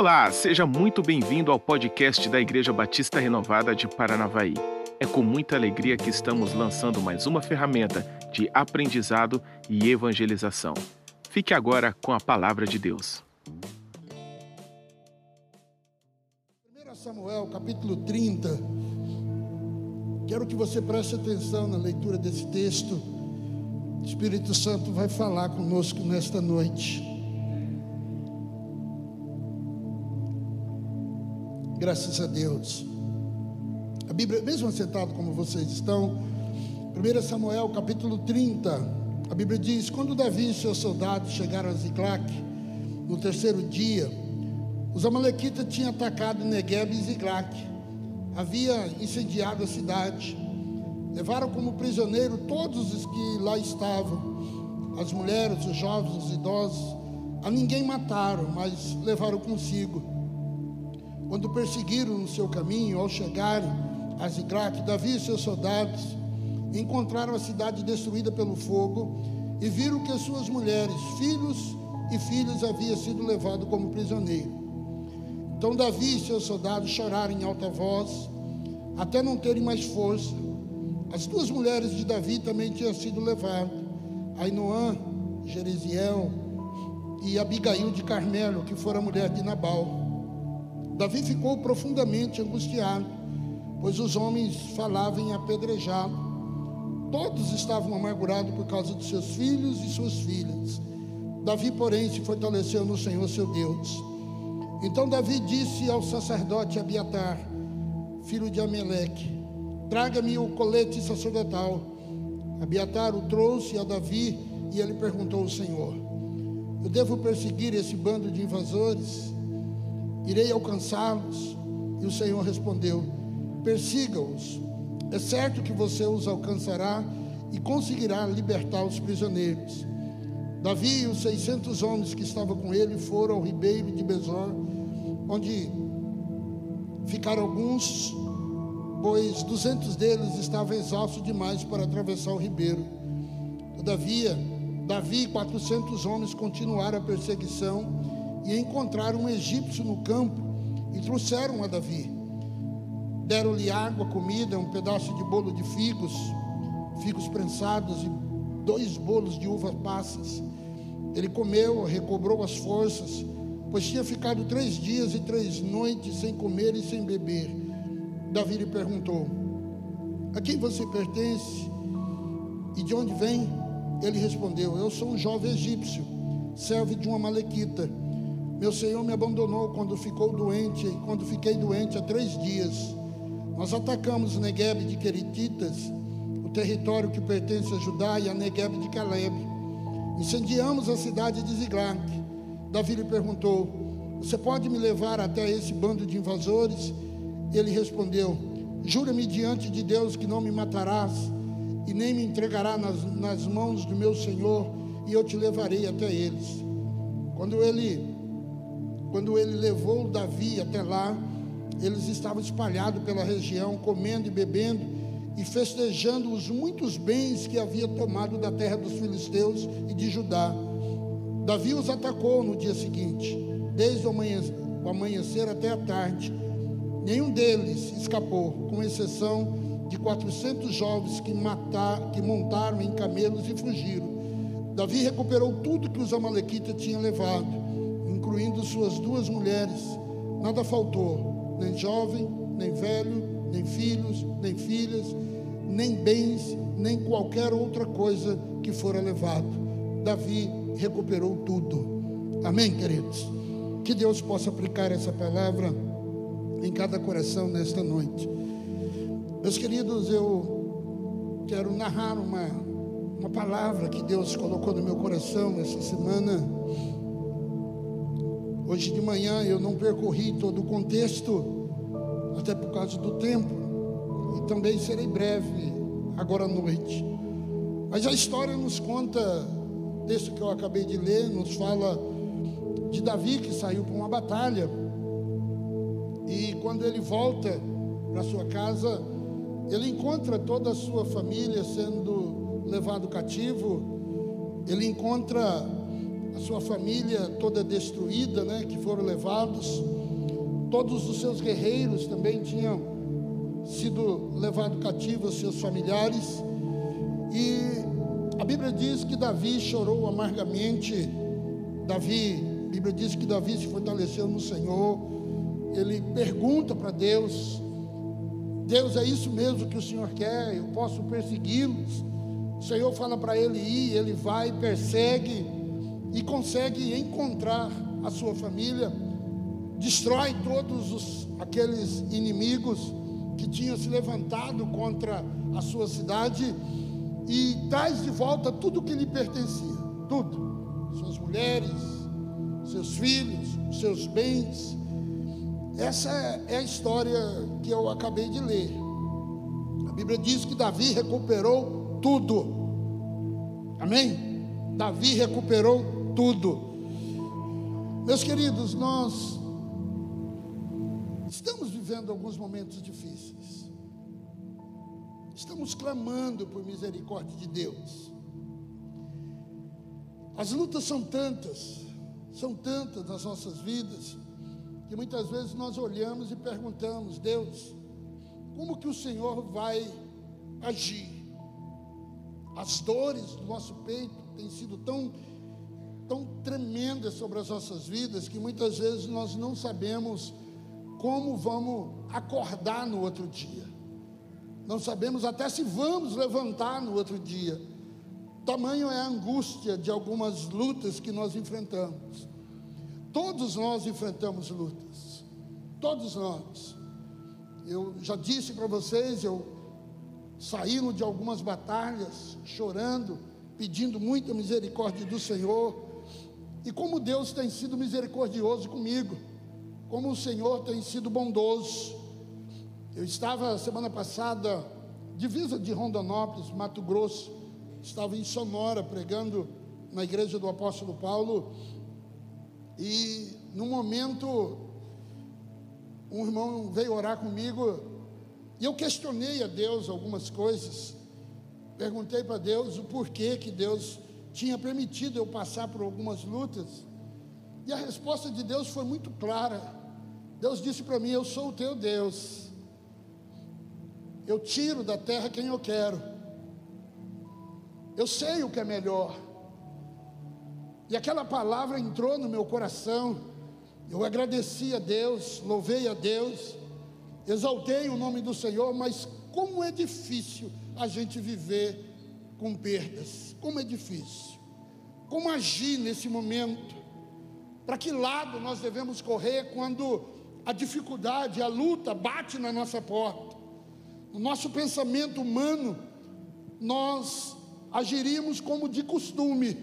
Olá, seja muito bem-vindo ao podcast da Igreja Batista Renovada de Paranavaí. É com muita alegria que estamos lançando mais uma ferramenta de aprendizado e evangelização. Fique agora com a palavra de Deus. 1 Samuel, capítulo 30. Quero que você preste atenção na leitura desse texto. O Espírito Santo vai falar conosco nesta noite. Graças a Deus. A Bíblia, mesmo sentado como vocês estão, 1 Samuel capítulo 30, a Bíblia diz: Quando Davi e seus soldados chegaram a Ziclac, no terceiro dia, os Amalequitas tinham atacado Negueb e Ziclac, havia incendiado a cidade, levaram como prisioneiro todos os que lá estavam, as mulheres, os jovens, os idosos, a ninguém mataram, mas levaram consigo quando perseguiram no seu caminho, ao chegarem a Ziglac, Davi e seus soldados encontraram a cidade destruída pelo fogo e viram que as suas mulheres, filhos e filhas haviam sido levados como prisioneiros. Então Davi e seus soldados choraram em alta voz, até não terem mais força. As duas mulheres de Davi também tinham sido levadas, Ainoã, Jeresiel e Abigail de Carmelo, que fora mulher de Nabal. Davi ficou profundamente angustiado, pois os homens falavam em apedrejá-lo. Todos estavam amargurados por causa de seus filhos e suas filhas. Davi, porém, se fortaleceu no Senhor seu Deus. Então Davi disse ao sacerdote Abiatar, filho de Ameleque: Traga-me o colete sacerdotal. Abiatar o trouxe a Davi e ele perguntou ao Senhor: Eu devo perseguir esse bando de invasores? Irei alcançá-los. E o Senhor respondeu: Persiga-os. É certo que você os alcançará e conseguirá libertar os prisioneiros. Davi e os 600 homens que estavam com ele foram ao ribeiro de Besor, onde ficaram alguns, pois 200 deles estavam exaustos demais para atravessar o ribeiro. Todavia, Davi e 400 homens continuaram a perseguição e encontraram um egípcio no campo e trouxeram a Davi. Deram-lhe água, comida, um pedaço de bolo de figos, figos prensados e dois bolos de uvas passas. Ele comeu, recobrou as forças, pois tinha ficado três dias e três noites sem comer e sem beber. Davi lhe perguntou: A quem você pertence e de onde vem? Ele respondeu: Eu sou um jovem egípcio, servo de uma malequita meu Senhor me abandonou quando ficou doente, quando fiquei doente há três dias. Nós atacamos Negueb de Querititas, o território que pertence a Judá, e a Negueb de Caleb. Incendiamos a cidade de Ziglag. Davi lhe perguntou: Você pode me levar até esse bando de invasores? Ele respondeu: Jura-me diante de Deus que não me matarás e nem me entregará nas, nas mãos do meu Senhor, e eu te levarei até eles. Quando ele quando ele levou Davi até lá, eles estavam espalhados pela região, comendo e bebendo e festejando os muitos bens que havia tomado da terra dos filisteus e de Judá. Davi os atacou no dia seguinte, desde o amanhecer até a tarde. Nenhum deles escapou, com exceção de 400 jovens que, matar, que montaram em camelos e fugiram. Davi recuperou tudo que os amalequitas tinham levado incluindo suas duas mulheres, nada faltou, nem jovem, nem velho, nem filhos, nem filhas, nem bens, nem qualquer outra coisa que fora levado. Davi recuperou tudo. Amém, queridos? Que Deus possa aplicar essa palavra em cada coração nesta noite. Meus queridos, eu quero narrar uma, uma palavra que Deus colocou no meu coração essa semana Hoje de manhã eu não percorri todo o contexto, até por causa do tempo, e também serei breve agora à noite. Mas a história nos conta, desse que eu acabei de ler, nos fala de Davi que saiu para uma batalha, e quando ele volta para sua casa, ele encontra toda a sua família sendo levado cativo, ele encontra a sua família toda destruída, né, que foram levados. Todos os seus guerreiros também tinham sido levados cativos, seus familiares. E a Bíblia diz que Davi chorou amargamente. Davi, a Bíblia diz que Davi se fortaleceu no Senhor. Ele pergunta para Deus: Deus, é isso mesmo que o Senhor quer? Eu posso persegui-los? O Senhor fala para ele ir, ele vai, persegue e consegue encontrar a sua família, destrói todos os, aqueles inimigos que tinham se levantado contra a sua cidade e traz de volta tudo que lhe pertencia, tudo, suas mulheres, seus filhos, seus bens. Essa é a história que eu acabei de ler. A Bíblia diz que Davi recuperou tudo. Amém? Davi recuperou tudo. Meus queridos, nós estamos vivendo alguns momentos difíceis. Estamos clamando por misericórdia de Deus. As lutas são tantas, são tantas nas nossas vidas, que muitas vezes nós olhamos e perguntamos: Deus, como que o Senhor vai agir? As dores do nosso peito têm sido tão, tão tremendas sobre as nossas vidas que muitas vezes nós não sabemos como vamos acordar no outro dia. Não sabemos até se vamos levantar no outro dia. Tamanho é a angústia de algumas lutas que nós enfrentamos. Todos nós enfrentamos lutas. Todos nós. Eu já disse para vocês, eu saímos de algumas batalhas, chorando, pedindo muita misericórdia do Senhor. E como Deus tem sido misericordioso comigo como o Senhor tem sido bondoso. Eu estava semana passada, divisa de Rondonópolis, Mato Grosso, estava em Sonora pregando na igreja do apóstolo Paulo, e no momento um irmão veio orar comigo e eu questionei a Deus algumas coisas. Perguntei para Deus o porquê que Deus tinha permitido eu passar por algumas lutas. E a resposta de Deus foi muito clara. Deus disse para mim: Eu sou o teu Deus. Eu tiro da terra quem eu quero. Eu sei o que é melhor. E aquela palavra entrou no meu coração. Eu agradeci a Deus, louvei a Deus, exaltei o nome do Senhor, mas como é difícil a gente viver com perdas. Como é difícil. Como agir nesse momento? Para que lado nós devemos correr quando a dificuldade, a luta bate na nossa porta. No nosso pensamento humano, nós agiríamos como de costume,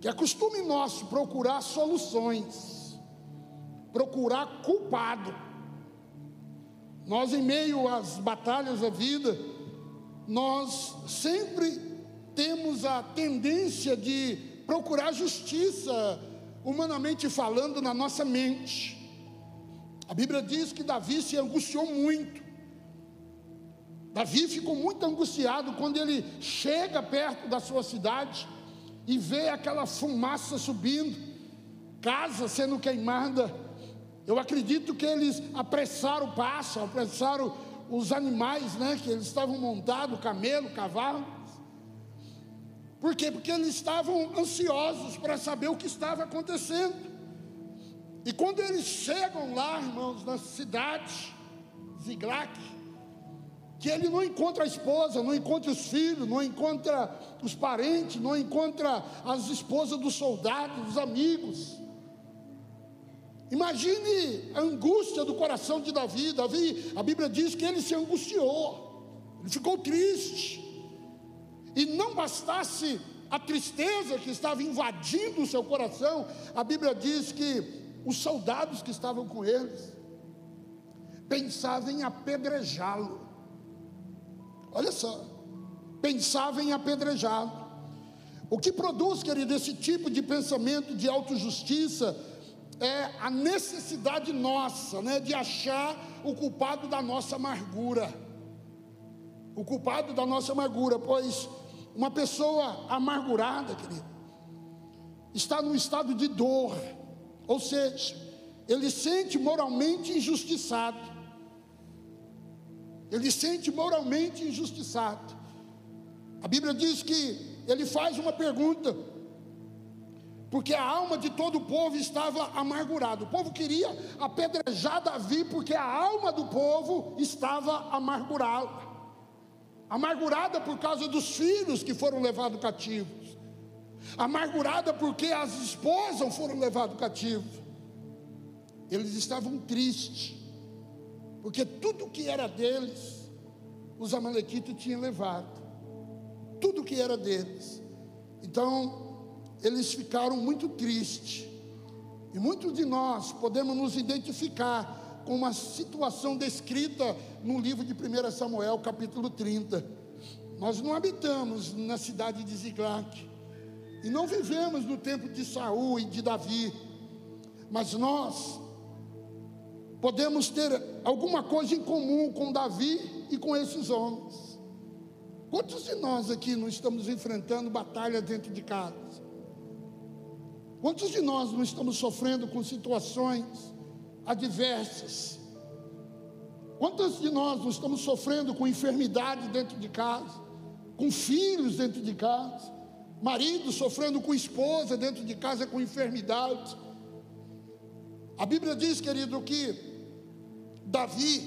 que é costume nosso procurar soluções, procurar culpado. Nós, em meio às batalhas da vida, nós sempre temos a tendência de procurar justiça, humanamente falando, na nossa mente. A Bíblia diz que Davi se angustiou muito. Davi ficou muito angustiado quando ele chega perto da sua cidade e vê aquela fumaça subindo, casa sendo queimada. Eu acredito que eles apressaram o passo, apressaram os animais, né, que eles estavam montados, camelo, cavalo. Por quê? Porque eles estavam ansiosos para saber o que estava acontecendo. E quando eles chegam lá, irmãos, na cidade, Ziglac, que ele não encontra a esposa, não encontra os filhos, não encontra os parentes, não encontra as esposas dos soldados, dos amigos. Imagine a angústia do coração de Davi. Davi, a Bíblia diz que ele se angustiou, ele ficou triste. E não bastasse a tristeza que estava invadindo o seu coração, a Bíblia diz que os soldados que estavam com eles pensavam em apedrejá-lo. Olha só, pensavam em apedrejá-lo. O que produz, querido, esse tipo de pensamento de autojustiça é a necessidade nossa, né, de achar o culpado da nossa amargura. O culpado da nossa amargura, pois uma pessoa amargurada, querido, está num estado de dor, ou seja, ele sente moralmente injustiçado. Ele sente moralmente injustiçado. A Bíblia diz que ele faz uma pergunta, porque a alma de todo o povo estava amargurada. O povo queria apedrejar Davi, porque a alma do povo estava amargurada amargurada por causa dos filhos que foram levados cativos, amargurada porque as esposas foram levadas cativos. Eles estavam tristes, porque tudo que era deles, os amalequitas tinham levado, tudo que era deles. Então, eles ficaram muito tristes. E muitos de nós podemos nos identificar uma situação descrita no livro de 1 Samuel, capítulo 30. Nós não habitamos na cidade de Ziglac e não vivemos no tempo de Saul e de Davi, mas nós podemos ter alguma coisa em comum com Davi e com esses homens. Quantos de nós aqui não estamos enfrentando batalha dentro de casa? Quantos de nós não estamos sofrendo com situações adversas. Quantos de nós não estamos sofrendo com enfermidade dentro de casa, com filhos dentro de casa, marido sofrendo com esposa dentro de casa com enfermidade? A Bíblia diz, querido, que Davi,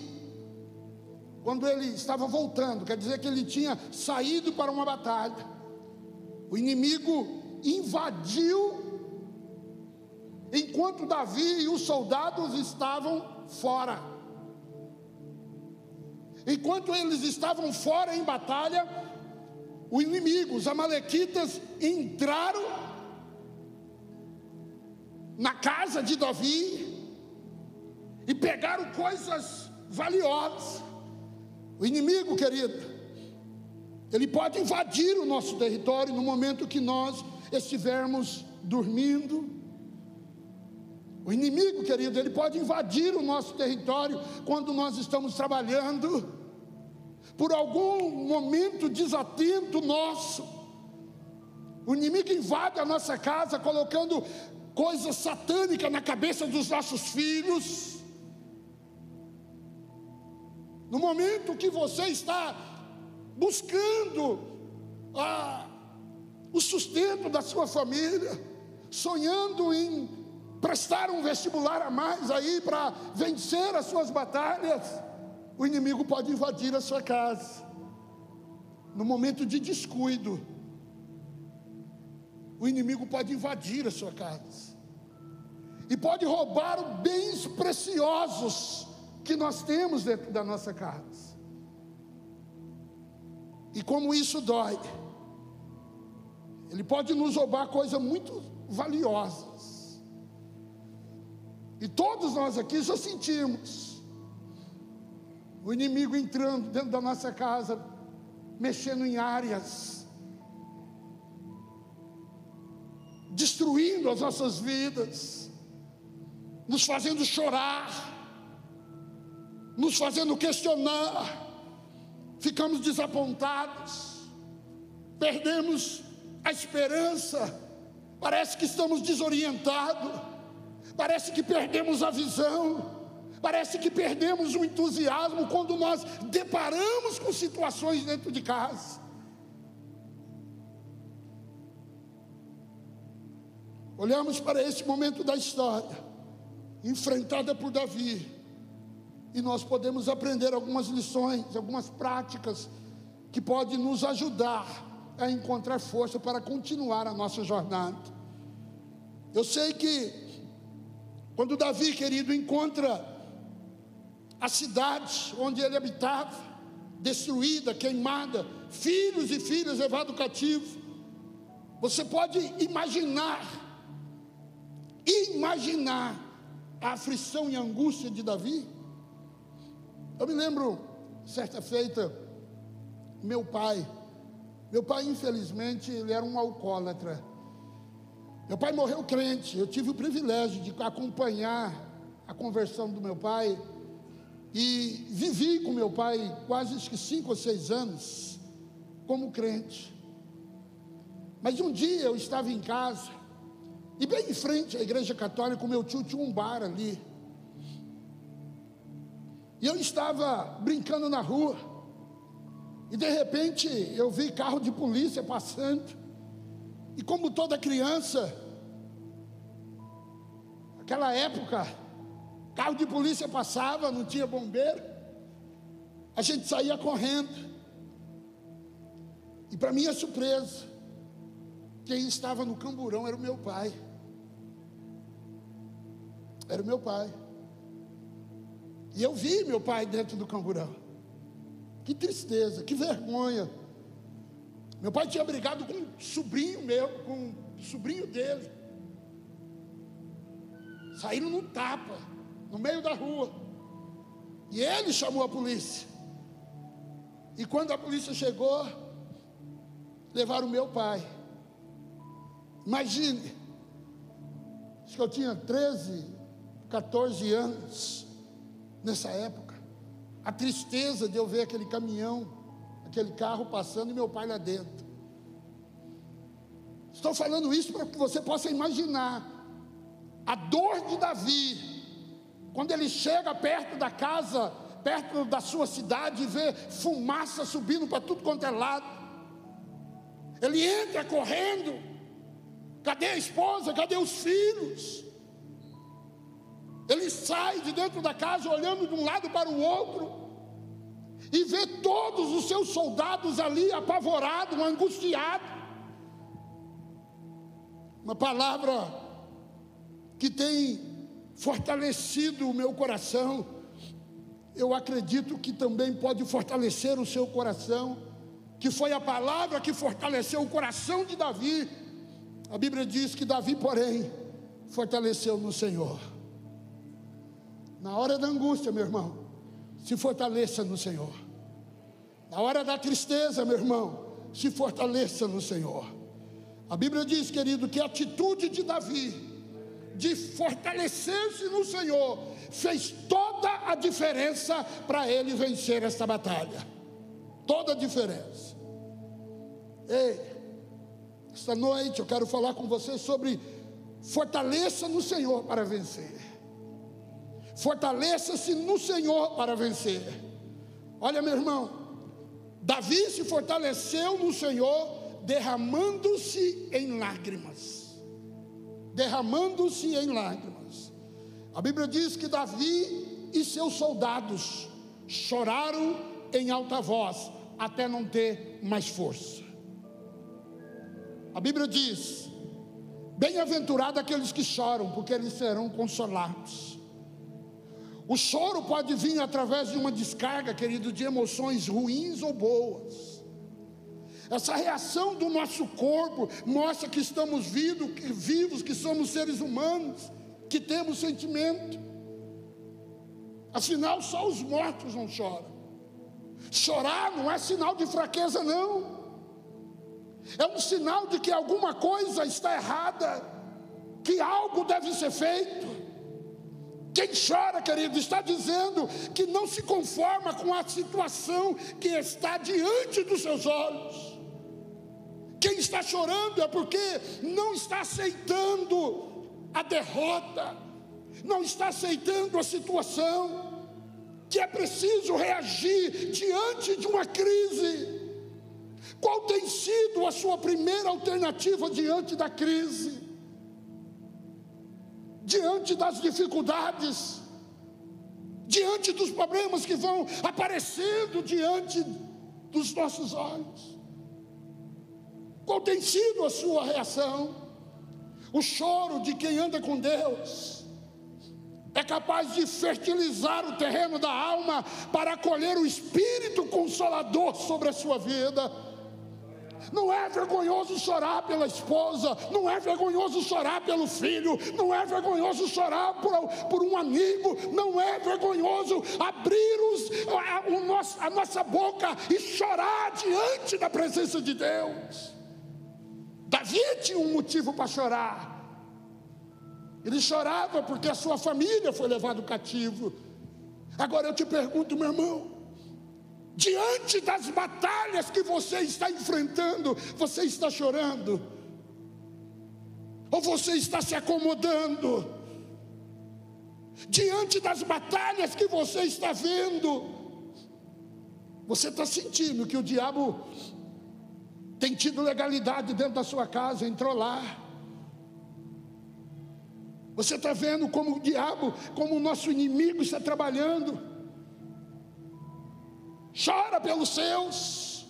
quando ele estava voltando, quer dizer que ele tinha saído para uma batalha, o inimigo invadiu enquanto Davi e os soldados estavam fora. Enquanto eles estavam fora em batalha, o inimigo, os amalequitas, entraram na casa de Davi e pegaram coisas valiosas. O inimigo, querido, ele pode invadir o nosso território no momento que nós estivermos dormindo, o inimigo, querido, ele pode invadir o nosso território quando nós estamos trabalhando, por algum momento desatento nosso. O inimigo invade a nossa casa colocando coisas satânicas na cabeça dos nossos filhos. No momento que você está buscando ah, o sustento da sua família, sonhando em prestar um vestibular a mais aí para vencer as suas batalhas, o inimigo pode invadir a sua casa. No momento de descuido, o inimigo pode invadir a sua casa. E pode roubar bens preciosos que nós temos dentro da nossa casa. E como isso dói, ele pode nos roubar coisas muito valiosas. E todos nós aqui já sentimos o inimigo entrando dentro da nossa casa, mexendo em áreas, destruindo as nossas vidas, nos fazendo chorar, nos fazendo questionar, ficamos desapontados, perdemos a esperança, parece que estamos desorientados Parece que perdemos a visão, parece que perdemos o entusiasmo quando nós deparamos com situações dentro de casa. Olhamos para esse momento da história, enfrentada por Davi, e nós podemos aprender algumas lições, algumas práticas que podem nos ajudar a encontrar força para continuar a nossa jornada. Eu sei que quando Davi, querido, encontra a cidade onde ele habitava, destruída, queimada, filhos e filhas levados cativo, você pode imaginar, imaginar a aflição e a angústia de Davi. Eu me lembro, certa feita, meu pai, meu pai, infelizmente, ele era um alcoólatra. Meu pai morreu crente, eu tive o privilégio de acompanhar a conversão do meu pai e vivi com meu pai quase que cinco ou seis anos como crente. Mas um dia eu estava em casa E bem em frente à igreja católica, o meu tio tinha um bar ali. E eu estava brincando na rua. E de repente eu vi carro de polícia passando. E como toda criança, aquela época, carro de polícia passava, não tinha bombeiro. A gente saía correndo. E para minha surpresa, quem estava no camburão era o meu pai. Era o meu pai. E eu vi meu pai dentro do camburão. Que tristeza, que vergonha. Meu pai tinha brigado com um sobrinho meu, com um sobrinho dele. Saíram no tapa, no meio da rua. E ele chamou a polícia. E quando a polícia chegou, levaram meu pai. Imagine, acho que eu tinha 13, 14 anos nessa época. A tristeza de eu ver aquele caminhão, aquele carro passando e meu pai lá dentro. Estou falando isso para que você possa imaginar a dor de Davi, quando ele chega perto da casa, perto da sua cidade, e vê fumaça subindo para tudo quanto é lado. Ele entra correndo. Cadê a esposa? Cadê os filhos? Ele sai de dentro da casa olhando de um lado para o outro e vê todos os seus soldados ali apavorados, angustiados. Uma palavra que tem fortalecido o meu coração, eu acredito que também pode fortalecer o seu coração que foi a palavra que fortaleceu o coração de Davi. A Bíblia diz que Davi, porém, fortaleceu no Senhor. Na hora da angústia, meu irmão, se fortaleça no Senhor. Na hora da tristeza, meu irmão, se fortaleça no Senhor. A Bíblia diz, querido, que a atitude de Davi de fortalecer-se no Senhor fez toda a diferença para ele vencer esta batalha. Toda a diferença. Ei, esta noite eu quero falar com você sobre fortaleça no Senhor para vencer. Fortaleça-se no Senhor para vencer. Olha, meu irmão, Davi se fortaleceu no Senhor derramando-se em lágrimas. Derramando-se em lágrimas. A Bíblia diz que Davi e seus soldados choraram em alta voz até não ter mais força. A Bíblia diz: Bem-aventurado aqueles que choram, porque eles serão consolados. O choro pode vir através de uma descarga, querido, de emoções ruins ou boas. Essa reação do nosso corpo mostra que estamos vivos, que somos seres humanos, que temos sentimento. Afinal, só os mortos não choram. Chorar não é sinal de fraqueza, não é um sinal de que alguma coisa está errada, que algo deve ser feito. Quem chora, querido, está dizendo que não se conforma com a situação que está diante dos seus olhos. Quem está chorando é porque não está aceitando a derrota, não está aceitando a situação, que é preciso reagir diante de uma crise. Qual tem sido a sua primeira alternativa diante da crise? Diante das dificuldades? Diante dos problemas que vão aparecendo diante dos nossos olhos? Qual tem sido a sua reação? O choro de quem anda com Deus é capaz de fertilizar o terreno da alma para acolher o Espírito Consolador sobre a sua vida. Não é vergonhoso chorar pela esposa, não é vergonhoso chorar pelo filho, não é vergonhoso chorar por, por um amigo, não é vergonhoso abrir os, a, o nosso, a nossa boca e chorar diante da presença de Deus. Davi tinha um motivo para chorar. Ele chorava porque a sua família foi levada cativo. Agora eu te pergunto, meu irmão, Diante das batalhas que você está enfrentando, você está chorando. Ou você está se acomodando diante das batalhas que você está vendo? Você está sentindo que o diabo tem tido legalidade dentro da sua casa, entrou lá. Você está vendo como o diabo, como o nosso inimigo está trabalhando. Chora pelos seus,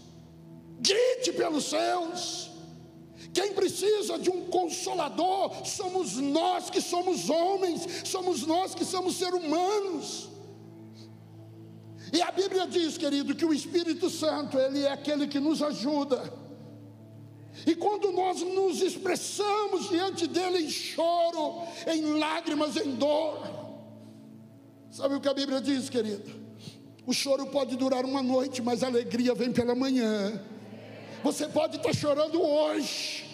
grite pelos seus. Quem precisa de um consolador somos nós que somos homens, somos nós que somos seres humanos. E a Bíblia diz, querido, que o Espírito Santo, ele é aquele que nos ajuda e quando nós nos expressamos diante dele em choro, em lágrimas, em dor, sabe o que a Bíblia diz, querido? O choro pode durar uma noite, mas a alegria vem pela manhã. Você pode estar chorando hoje,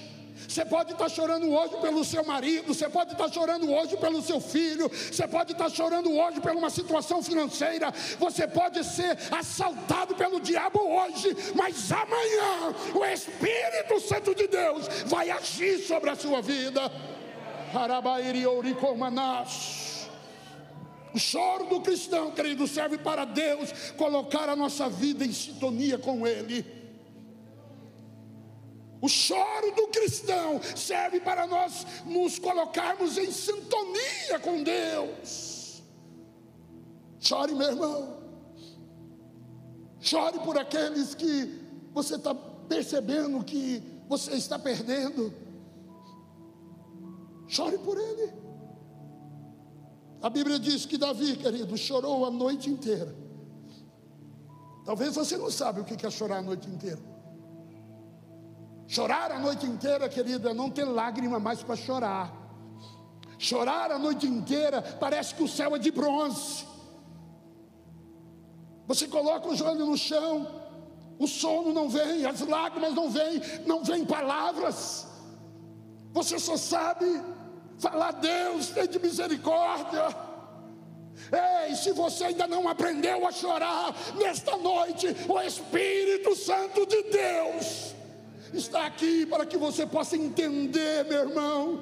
você pode estar chorando hoje pelo seu marido, você pode estar chorando hoje pelo seu filho, você pode estar chorando hoje por uma situação financeira, você pode ser assaltado pelo diabo hoje, mas amanhã o Espírito Santo de Deus vai agir sobre a sua vida. O choro do cristão, querido, serve para Deus colocar a nossa vida em sintonia com Ele. O choro do cristão serve para nós nos colocarmos em sintonia com Deus. Chore, meu irmão. Chore por aqueles que você está percebendo que você está perdendo. Chore por ele. A Bíblia diz que Davi, querido, chorou a noite inteira. Talvez você não sabe o que é chorar a noite inteira. Chorar a noite inteira, querida, é não ter lágrima mais para chorar. Chorar a noite inteira parece que o céu é de bronze. Você coloca o joelho no chão, o sono não vem, as lágrimas não vêm, não vêm palavras. Você só sabe falar, Deus, tem de misericórdia. Ei, se você ainda não aprendeu a chorar nesta noite, o Espírito Santo de Deus está aqui para que você possa entender, meu irmão,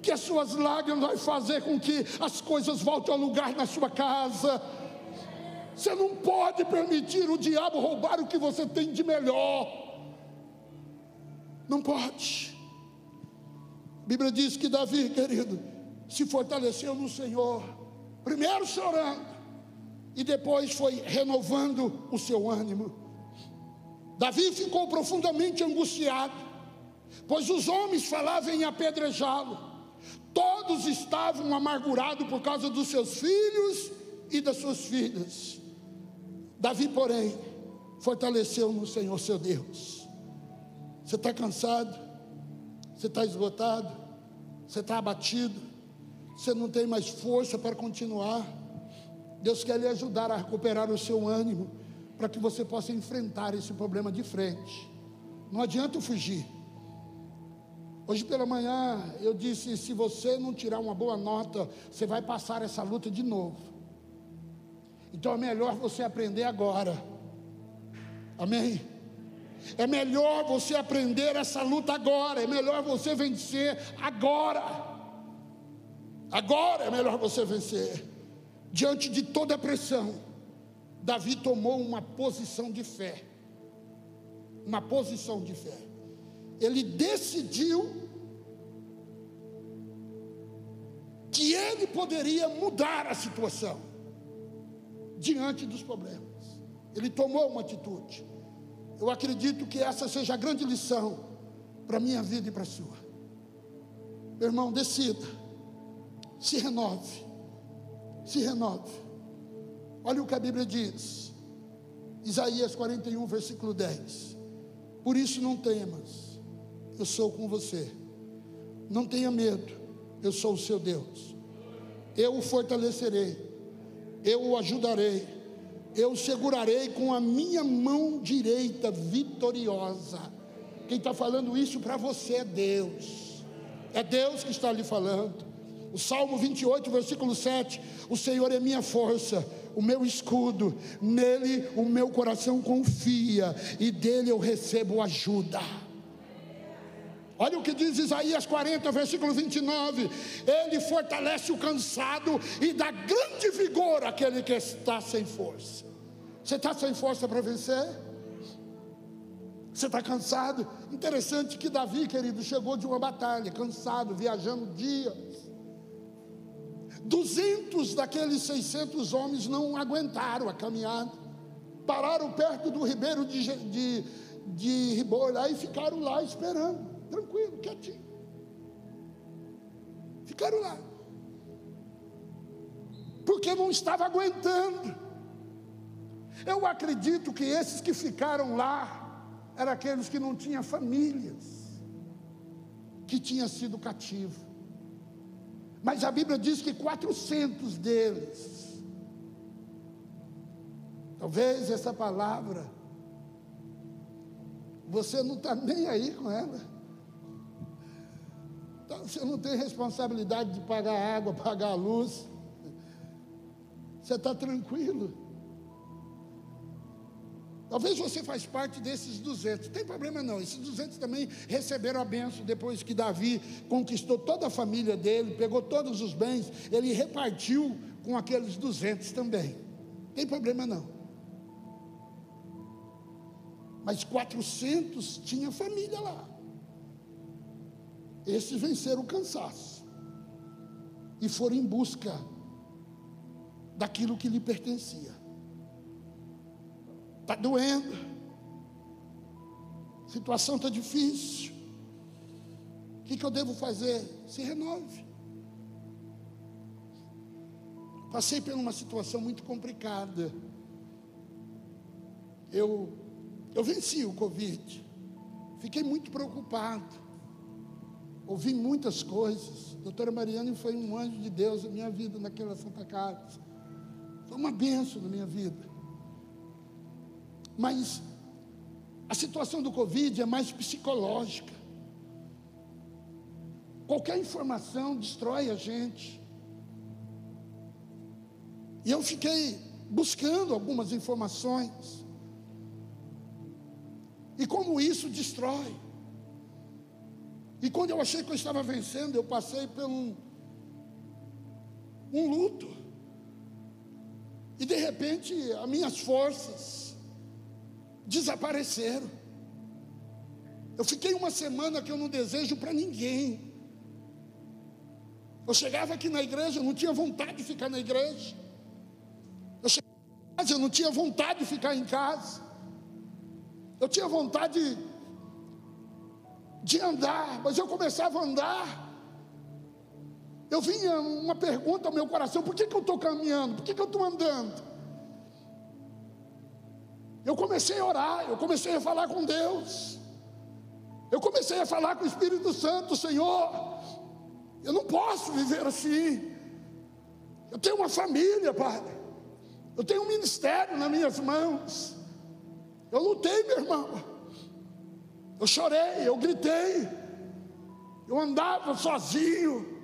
que as suas lágrimas vão fazer com que as coisas voltem ao lugar na sua casa. Você não pode permitir o diabo roubar o que você tem de melhor. Não pode. Bíblia diz que Davi, querido, se fortaleceu no Senhor, primeiro chorando, e depois foi renovando o seu ânimo. Davi ficou profundamente angustiado, pois os homens falavam em apedrejá-lo. Todos estavam amargurados por causa dos seus filhos e das suas filhas. Davi, porém, fortaleceu no Senhor seu Deus. Você está cansado? Você está esgotado? Você está abatido? Você não tem mais força para continuar? Deus quer lhe ajudar a recuperar o seu ânimo para que você possa enfrentar esse problema de frente. Não adianta fugir. Hoje pela manhã eu disse: se você não tirar uma boa nota, você vai passar essa luta de novo. Então é melhor você aprender agora. Amém? É melhor você aprender essa luta agora. É melhor você vencer agora. Agora é melhor você vencer. Diante de toda a pressão Davi tomou uma posição de fé. Uma posição de fé. Ele decidiu que ele poderia mudar a situação diante dos problemas. Ele tomou uma atitude. Eu acredito que essa seja a grande lição para a minha vida e para a sua. Meu irmão, decida, se renove, se renove. Olha o que a Bíblia diz. Isaías 41, versículo 10. Por isso não temas, eu sou com você. Não tenha medo, eu sou o seu Deus. Eu o fortalecerei, eu o ajudarei, eu segurarei com a minha mão direita vitoriosa. Quem está falando isso para você é Deus, é Deus que está lhe falando. O Salmo 28, versículo 7: O Senhor é minha força o meu escudo, nele o meu coração confia e dele eu recebo ajuda. Olha o que diz Isaías 40, versículo 29. Ele fortalece o cansado e dá grande vigor àquele que está sem força. Você está sem força para vencer? Você está cansado? Interessante que Davi, querido, chegou de uma batalha, cansado, viajando dias. Duzentos daqueles 600 homens não aguentaram a caminhada. Pararam perto do ribeiro de, de, de Ribor lá e ficaram lá esperando, tranquilo, quietinho. Ficaram lá. Porque não estava aguentando. Eu acredito que esses que ficaram lá eram aqueles que não tinham famílias, que tinham sido cativos. Mas a Bíblia diz que 400 deles, talvez essa palavra, você não está nem aí com ela. Então, você não tem responsabilidade de pagar água, pagar a luz. Você está tranquilo. Talvez você faz parte desses 200, não tem problema não. Esses 200 também receberam a benção depois que Davi conquistou toda a família dele, pegou todos os bens, ele repartiu com aqueles 200 também. Não tem problema não. Mas 400 tinha família lá. Esses venceram o cansaço e foram em busca daquilo que lhe pertencia. Está doendo. A situação está difícil. O que, que eu devo fazer? Se renove. Passei por uma situação muito complicada. Eu, eu venci o Covid. Fiquei muito preocupado. Ouvi muitas coisas. Doutora Mariane foi um anjo de Deus na minha vida, naquela Santa Casa. Foi uma benção na minha vida. Mas a situação do Covid é mais psicológica. Qualquer informação destrói a gente. E eu fiquei buscando algumas informações. E como isso destrói. E quando eu achei que eu estava vencendo, eu passei por um, um luto. E de repente, as minhas forças desapareceram. Eu fiquei uma semana que eu não desejo para ninguém. Eu chegava aqui na igreja, eu não tinha vontade de ficar na igreja. Eu chegava em casa, eu não tinha vontade de ficar em casa. Eu tinha vontade de, de andar, mas eu começava a andar. Eu vinha uma pergunta ao meu coração: por que, que eu estou caminhando? Por que, que eu estou andando? Eu comecei a orar, eu comecei a falar com Deus. Eu comecei a falar com o Espírito Santo, Senhor. Eu não posso viver assim. Eu tenho uma família, Pai. Eu tenho um ministério nas minhas mãos. Eu lutei, meu irmão. Eu chorei, eu gritei. Eu andava sozinho.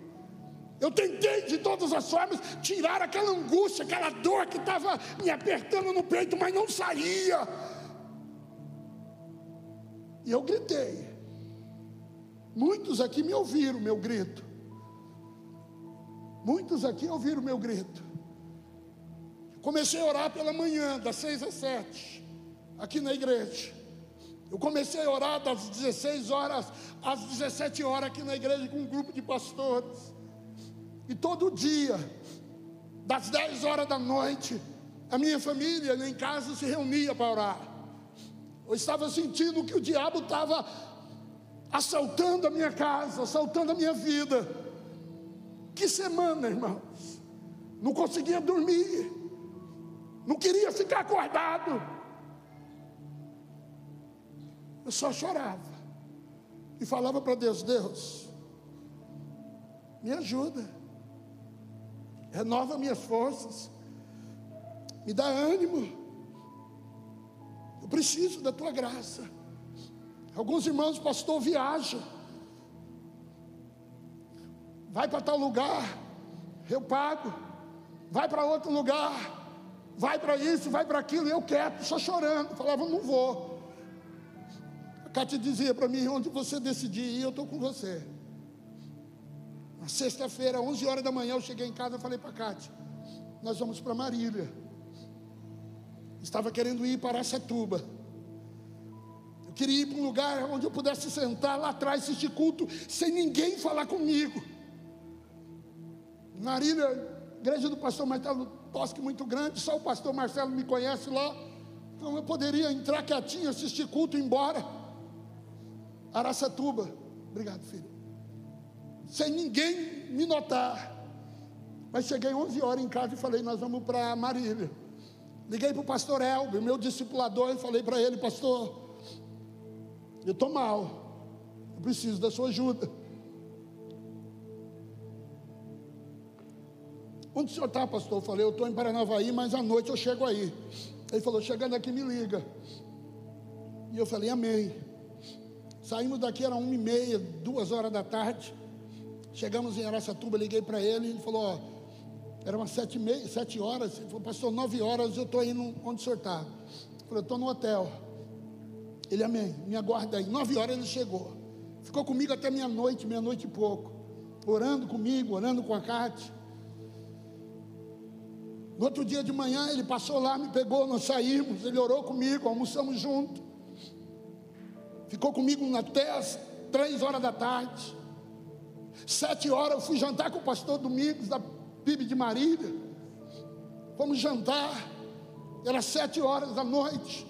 Eu tentei de todas as formas tirar aquela angústia, aquela dor que estava me apertando no peito, mas não saía. E eu gritei. Muitos aqui me ouviram meu grito. Muitos aqui ouviram meu grito. Comecei a orar pela manhã, das seis às sete, aqui na igreja. Eu comecei a orar das 16 horas às 17 horas aqui na igreja com um grupo de pastores. E todo dia, das 10 horas da noite, a minha família em casa se reunia para orar. Eu estava sentindo que o diabo estava assaltando a minha casa, assaltando a minha vida. Que semana, irmãos. Não conseguia dormir. Não queria ficar acordado. Eu só chorava. E falava para Deus: Deus, me ajuda renova minhas forças, me dá ânimo. Eu preciso da tua graça. Alguns irmãos, pastor, viaja, vai para tal lugar, eu pago, vai para outro lugar, vai para isso, vai para aquilo, eu quero, só chorando. Falava, não vou. Cátia dizia para mim: onde você decidir ir, eu estou com você. Na sexta-feira, 11 horas da manhã, eu cheguei em casa e falei para Cátia: nós vamos para Marília. Estava querendo ir para Aracatuba. Eu queria ir para um lugar onde eu pudesse sentar lá atrás, assistir culto, sem ninguém falar comigo. Marília, igreja do pastor Marcelo Tosque muito grande, só o pastor Marcelo me conhece lá. Então eu poderia entrar quietinho, assistir culto e ir embora. Araçatuba. Obrigado, filho. Sem ninguém me notar. Mas cheguei 11 horas em casa e falei: Nós vamos para Marília. Liguei para o pastor Elber, meu discipulador, e falei para ele: Pastor, eu estou mal. Eu preciso da sua ajuda. Onde o senhor está, pastor? Eu falei: Eu estou em Paranavaí, mas à noite eu chego aí. Ele falou: Chegando aqui, me liga. E eu falei: Amém. Saímos daqui, era uma e meia, duas horas da tarde. Chegamos em Araçatuba, liguei para ele, ele falou: Ó era umas sete, meia, sete horas. Ele falou, pastor, nove horas eu estou indo onde o senhor está. Eu falei, estou no hotel. Ele, amém, me aguarda aí. Nove horas ele chegou. Ficou comigo até meia-noite, meia-noite e pouco. Orando comigo, orando com a Cátia. No outro dia de manhã ele passou lá, me pegou, nós saímos, ele orou comigo, almoçamos junto. Ficou comigo até as três horas da tarde. Sete horas eu fui jantar com o pastor Domingos da PIB de Marília. Fomos jantar, era sete horas da noite.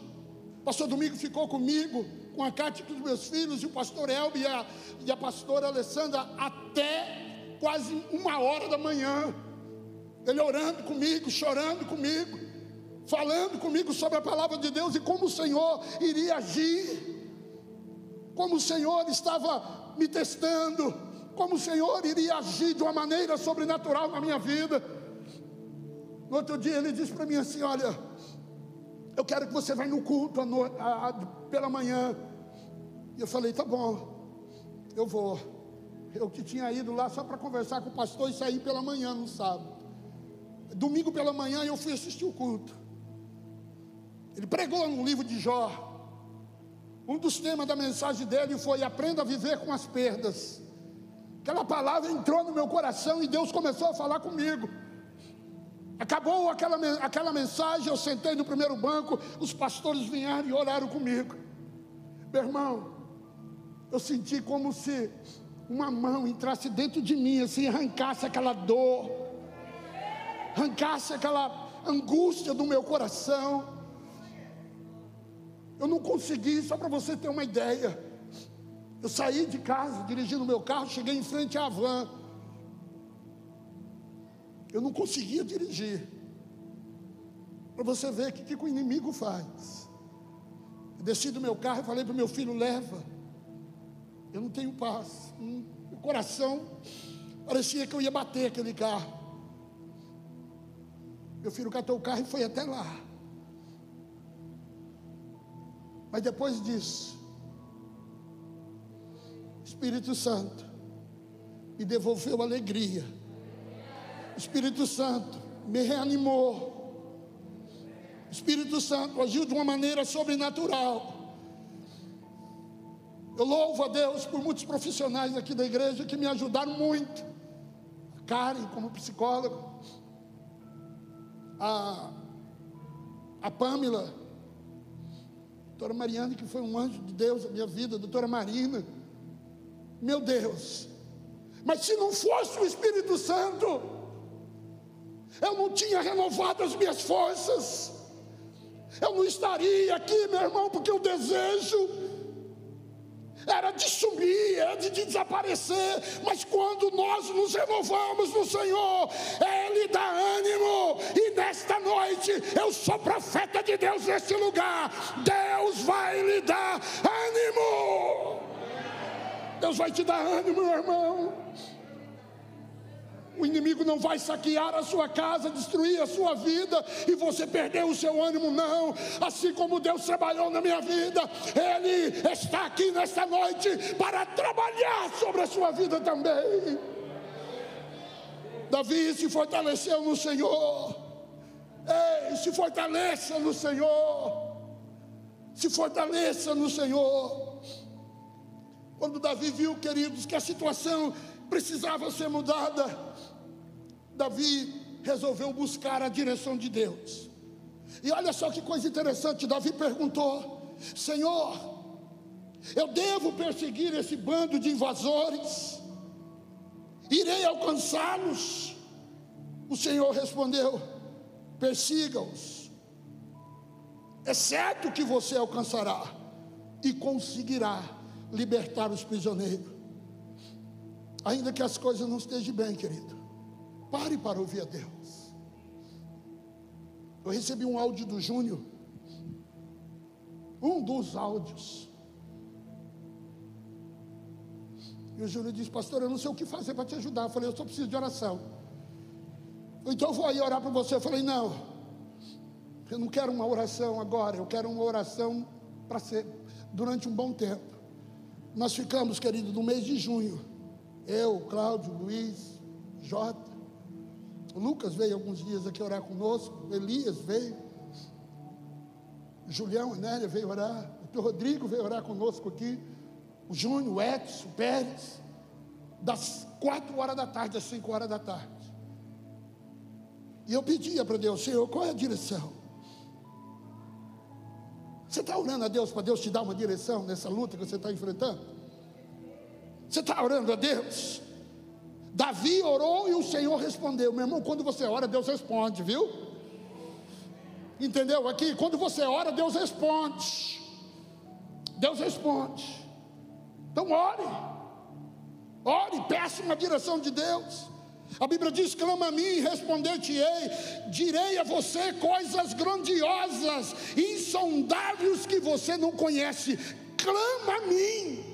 O pastor Domingo ficou comigo, com a Cátia dos meus filhos, e o pastor Elbe e a, e a pastora Alessandra, até quase uma hora da manhã. Ele orando comigo, chorando comigo, falando comigo sobre a palavra de Deus e como o Senhor iria agir, como o Senhor estava me testando, como o Senhor iria agir de uma maneira sobrenatural na minha vida. No outro dia ele disse para mim assim: Olha, eu quero que você vá no culto a no, a, a, pela manhã. E eu falei: Tá bom, eu vou. Eu que tinha ido lá só para conversar com o pastor e sair pela manhã no sábado. Domingo pela manhã eu fui assistir o culto. Ele pregou no livro de Jó. Um dos temas da mensagem dele foi: Aprenda a viver com as perdas. Aquela palavra entrou no meu coração e Deus começou a falar comigo. Acabou aquela, aquela mensagem, eu sentei no primeiro banco, os pastores vieram e oraram comigo. Meu irmão, eu senti como se uma mão entrasse dentro de mim, assim, arrancasse aquela dor, arrancasse aquela angústia do meu coração. Eu não consegui, só para você ter uma ideia. Eu saí de casa, dirigindo meu carro, cheguei em frente à van. Eu não conseguia dirigir. Para você ver o que, que o inimigo faz. Eu desci do meu carro e falei para o meu filho: leva. Eu não tenho paz. O coração parecia que eu ia bater aquele carro. Meu filho catou o carro e foi até lá. Mas depois disso, Espírito Santo me devolveu alegria. O Espírito Santo me reanimou. O Espírito Santo agiu de uma maneira sobrenatural. Eu louvo a Deus por muitos profissionais aqui da igreja que me ajudaram muito. A Karen, como psicóloga, a, a Pamela, doutora Mariana, que foi um anjo de Deus na minha vida, doutora Marina meu Deus. Mas se não fosse o Espírito Santo, eu não tinha renovado as minhas forças. Eu não estaria aqui, meu irmão, porque o desejo era de sumir, era de desaparecer, mas quando nós nos renovamos no Senhor, Ele dá ânimo, e nesta noite eu sou profeta de Deus neste lugar, Deus vai lhe dar ânimo. Deus vai te dar ânimo, meu irmão. O inimigo não vai saquear a sua casa, destruir a sua vida e você perder o seu ânimo, não. Assim como Deus trabalhou na minha vida, Ele está aqui nesta noite para trabalhar sobre a sua vida também. Davi se fortaleceu no Senhor. Ei, se fortaleça no Senhor. Se fortaleça no Senhor. Quando Davi viu, queridos, que a situação precisava ser mudada, Davi resolveu buscar a direção de Deus. E olha só que coisa interessante: Davi perguntou, Senhor, eu devo perseguir esse bando de invasores? Irei alcançá-los? O Senhor respondeu: persiga-os. É certo que você alcançará e conseguirá libertar os prisioneiros. Ainda que as coisas não estejam bem, querido. Pare para ouvir a Deus. Eu recebi um áudio do Júnior. Um dos áudios. E o Júnior disse, pastor, eu não sei o que fazer para te ajudar. Eu falei, eu só preciso de oração. Então eu vou aí orar para você. Eu falei, não, eu não quero uma oração agora, eu quero uma oração para ser durante um bom tempo. Nós ficamos, querido, no mês de junho. Eu, Cláudio, Luiz, Jota. O Lucas veio alguns dias aqui orar conosco. Elias veio. Julião Enélia veio orar. O Rodrigo veio orar conosco aqui. O Júnior, o Edson, o Pérez. Das quatro horas da tarde às cinco horas da tarde. E eu pedia para Deus, Senhor, qual é a direção? Você está orando a Deus para Deus te dar uma direção nessa luta que você está enfrentando? Você está orando a Deus? Davi orou e o Senhor respondeu. Meu irmão, quando você ora, Deus responde, viu? Entendeu? Aqui, quando você ora, Deus responde. Deus responde. Então ore. Ore, peça uma direção de Deus. A Bíblia diz: clama a mim e responder-te-ei, direi a você coisas grandiosas, insondáveis que você não conhece. Clama a mim.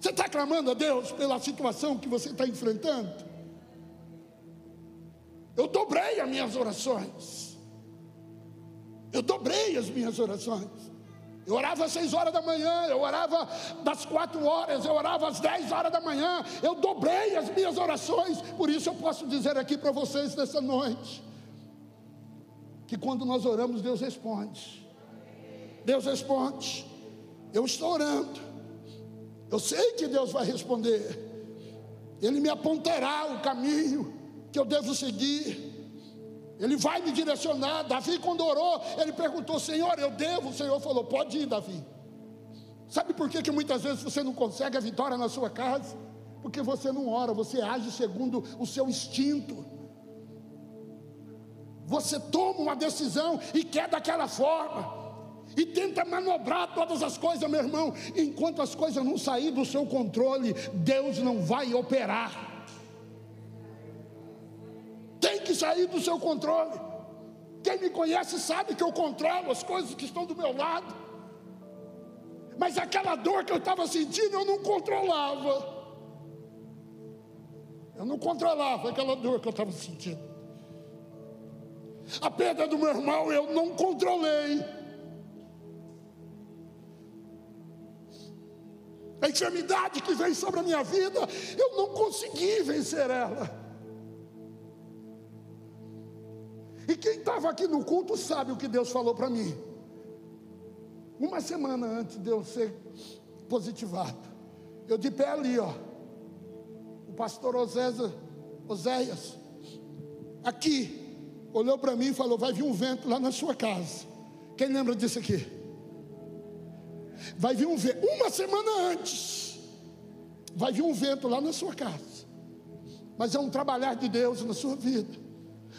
Você está clamando a Deus pela situação que você está enfrentando? Eu dobrei as minhas orações. Eu dobrei as minhas orações. Eu orava às seis horas da manhã, eu orava das quatro horas, eu orava às dez horas da manhã, eu dobrei as minhas orações, por isso eu posso dizer aqui para vocês nessa noite, que quando nós oramos, Deus responde. Deus responde. Eu estou orando, eu sei que Deus vai responder, Ele me apontará o caminho que eu devo seguir. Ele vai me direcionar. Davi, quando orou, ele perguntou: Senhor, eu devo? O Senhor falou: Pode ir, Davi. Sabe por que, que muitas vezes você não consegue a vitória na sua casa? Porque você não ora, você age segundo o seu instinto. Você toma uma decisão e quer daquela forma. E tenta manobrar todas as coisas, meu irmão. Enquanto as coisas não saírem do seu controle, Deus não vai operar tem que sair do seu controle. Quem me conhece sabe que eu controlo as coisas que estão do meu lado. Mas aquela dor que eu estava sentindo, eu não controlava. Eu não controlava aquela dor que eu estava sentindo. A perda do meu irmão, eu não controlei. Enfermidade que veio sobre a minha vida, eu não consegui vencer ela. E quem estava aqui no culto sabe o que Deus falou para mim. Uma semana antes de eu ser positivado, eu de pé ali, ó. O pastor Oséias, Oséias aqui, olhou para mim e falou: Vai vir um vento lá na sua casa. Quem lembra disso aqui? Vai vir um vento, uma semana antes, vai vir um vento lá na sua casa. Mas é um trabalhar de Deus na sua vida.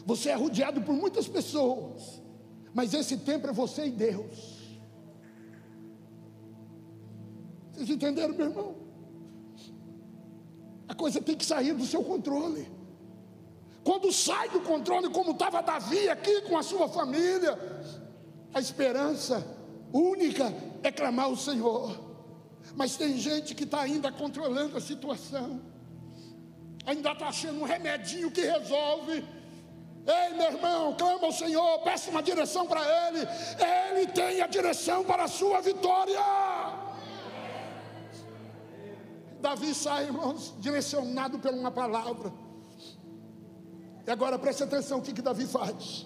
Você é rodeado por muitas pessoas, mas esse tempo é você e Deus. Vocês entenderam, meu irmão? A coisa tem que sair do seu controle. Quando sai do controle, como estava Davi aqui com a sua família, a esperança única é clamar o Senhor. Mas tem gente que está ainda controlando a situação, ainda está achando um remedinho que resolve. Ei, meu irmão, clama ao Senhor, peça uma direção para Ele. Ele tem a direção para a sua vitória. Davi sai, irmãos, direcionado por uma palavra. E agora preste atenção o que, que Davi faz.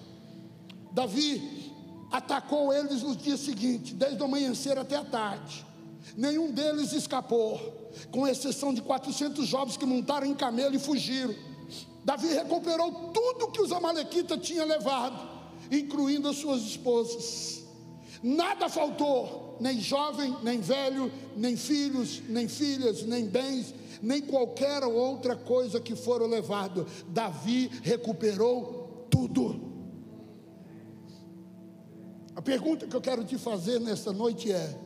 Davi atacou eles nos dias seguintes, desde o amanhecer até a tarde. Nenhum deles escapou, com exceção de 400 jovens que montaram em camelo e fugiram. Davi recuperou tudo que os amalequitas tinham levado, incluindo as suas esposas. Nada faltou, nem jovem, nem velho, nem filhos, nem filhas, nem bens, nem qualquer outra coisa que foram levado. Davi recuperou tudo. A pergunta que eu quero te fazer nesta noite é: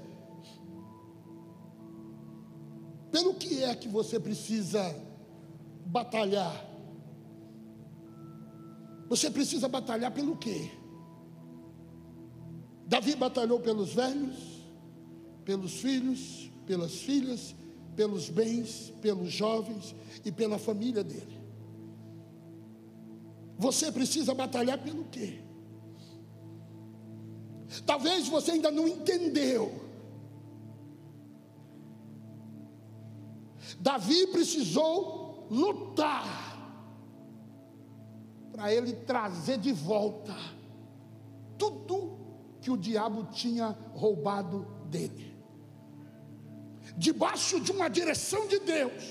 pelo que é que você precisa batalhar? Você precisa batalhar pelo quê? Davi batalhou pelos velhos, pelos filhos, pelas filhas, pelos bens, pelos jovens e pela família dele. Você precisa batalhar pelo quê? Talvez você ainda não entendeu. Davi precisou lutar para ele trazer de volta tudo que o diabo tinha roubado dele. Debaixo de uma direção de Deus,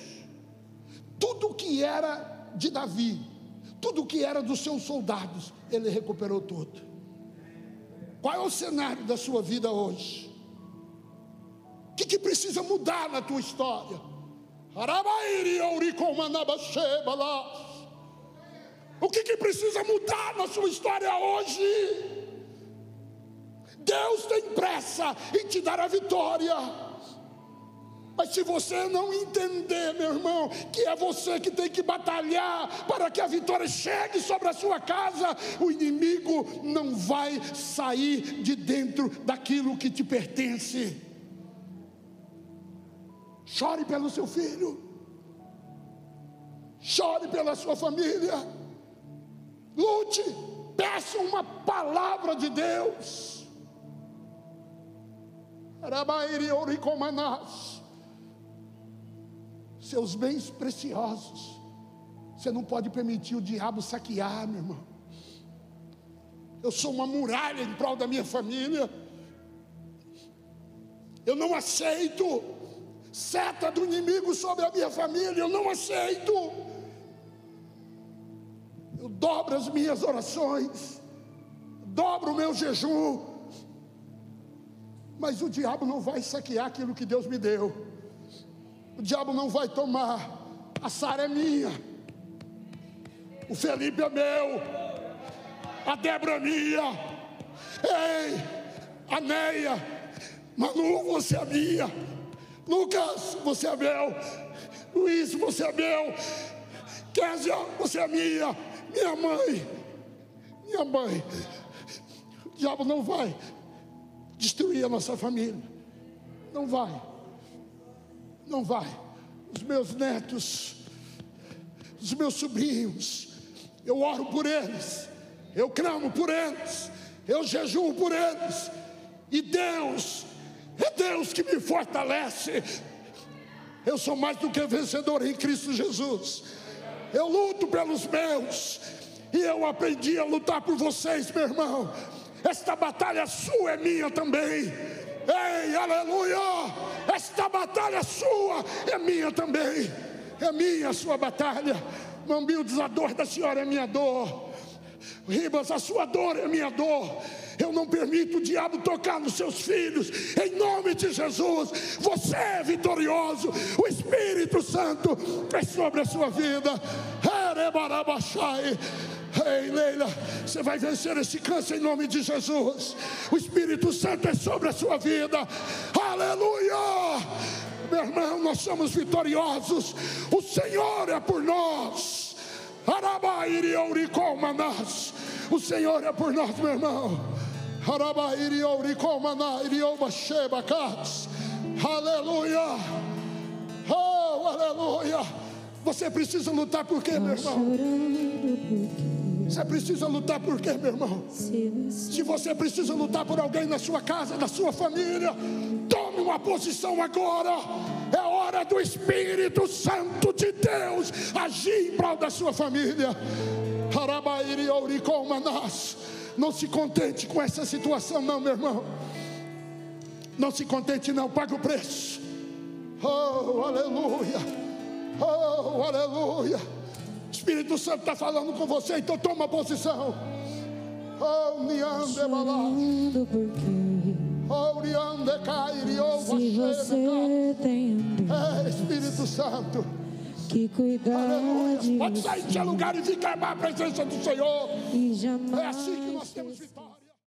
tudo que era de Davi, tudo que era dos seus soldados, ele recuperou tudo. Qual é o cenário da sua vida hoje? O que, que precisa mudar na tua história? O que, que precisa mudar na sua história hoje? Deus tem pressa em te dar a vitória. Mas se você não entender, meu irmão, que é você que tem que batalhar para que a vitória chegue sobre a sua casa, o inimigo não vai sair de dentro daquilo que te pertence. Chore pelo seu filho, chore pela sua família, lute, peça uma palavra de Deus. Arabairi Oricomanás seus bens preciosos. Você não pode permitir o diabo saquear, meu irmão. Eu sou uma muralha em prol da minha família. Eu não aceito seta do inimigo sobre a minha família. Eu não aceito. Eu dobro as minhas orações, dobro o meu jejum. Mas o diabo não vai saquear aquilo que Deus me deu. O diabo não vai tomar. A Sara é minha. O Felipe é meu. A Débora é minha. Ei, a Neia. Manu, você é minha. Lucas, você é meu. Luiz, você é meu. Késia, você é minha. Minha mãe. Minha mãe. O diabo não vai destruir a nossa família. Não vai. Não vai. Os meus netos, os meus sobrinhos, eu oro por eles, eu clamo por eles, eu jejuo por eles, e Deus, é Deus que me fortalece. Eu sou mais do que vencedor em Cristo Jesus. Eu luto pelos meus, e eu aprendi a lutar por vocês, meu irmão. Esta batalha sua é minha também. Ei, aleluia! Esta batalha sua é minha também. É minha a sua batalha. Mambildes, a dor da senhora é minha dor. Ribas, a sua dor é minha dor. Eu não permito o diabo tocar nos seus filhos, em nome de Jesus. Você é vitorioso, o Espírito Santo é sobre a sua vida. Erebarabachai. Ei, Leila, você vai vencer esse câncer em nome de Jesus. O Espírito Santo é sobre a sua vida. Aleluia! Meu irmão, nós somos vitoriosos. O Senhor é por nós. O Senhor é por nós, meu irmão. Aleluia. Oh, aleluia. Você precisa lutar por quê, meu irmão? Você precisa lutar por quê, meu irmão? Se você precisa lutar por alguém na sua casa, na sua família, tome uma posição agora. É hora do Espírito Santo de Deus agir em prol da sua família. Não se contente com essa situação, não, meu irmão. Não se contente, não, paga o preço. Oh, aleluia. Oh, aleluia. Espírito Santo está falando com você, então toma posição. Oh, niande Oh, niande cairi, oh, se você tem um É, Espírito Santo. que cuidar Aleluia. de Pode sair seu lugar e ficar na presença do Senhor. É assim que nós temos vitória.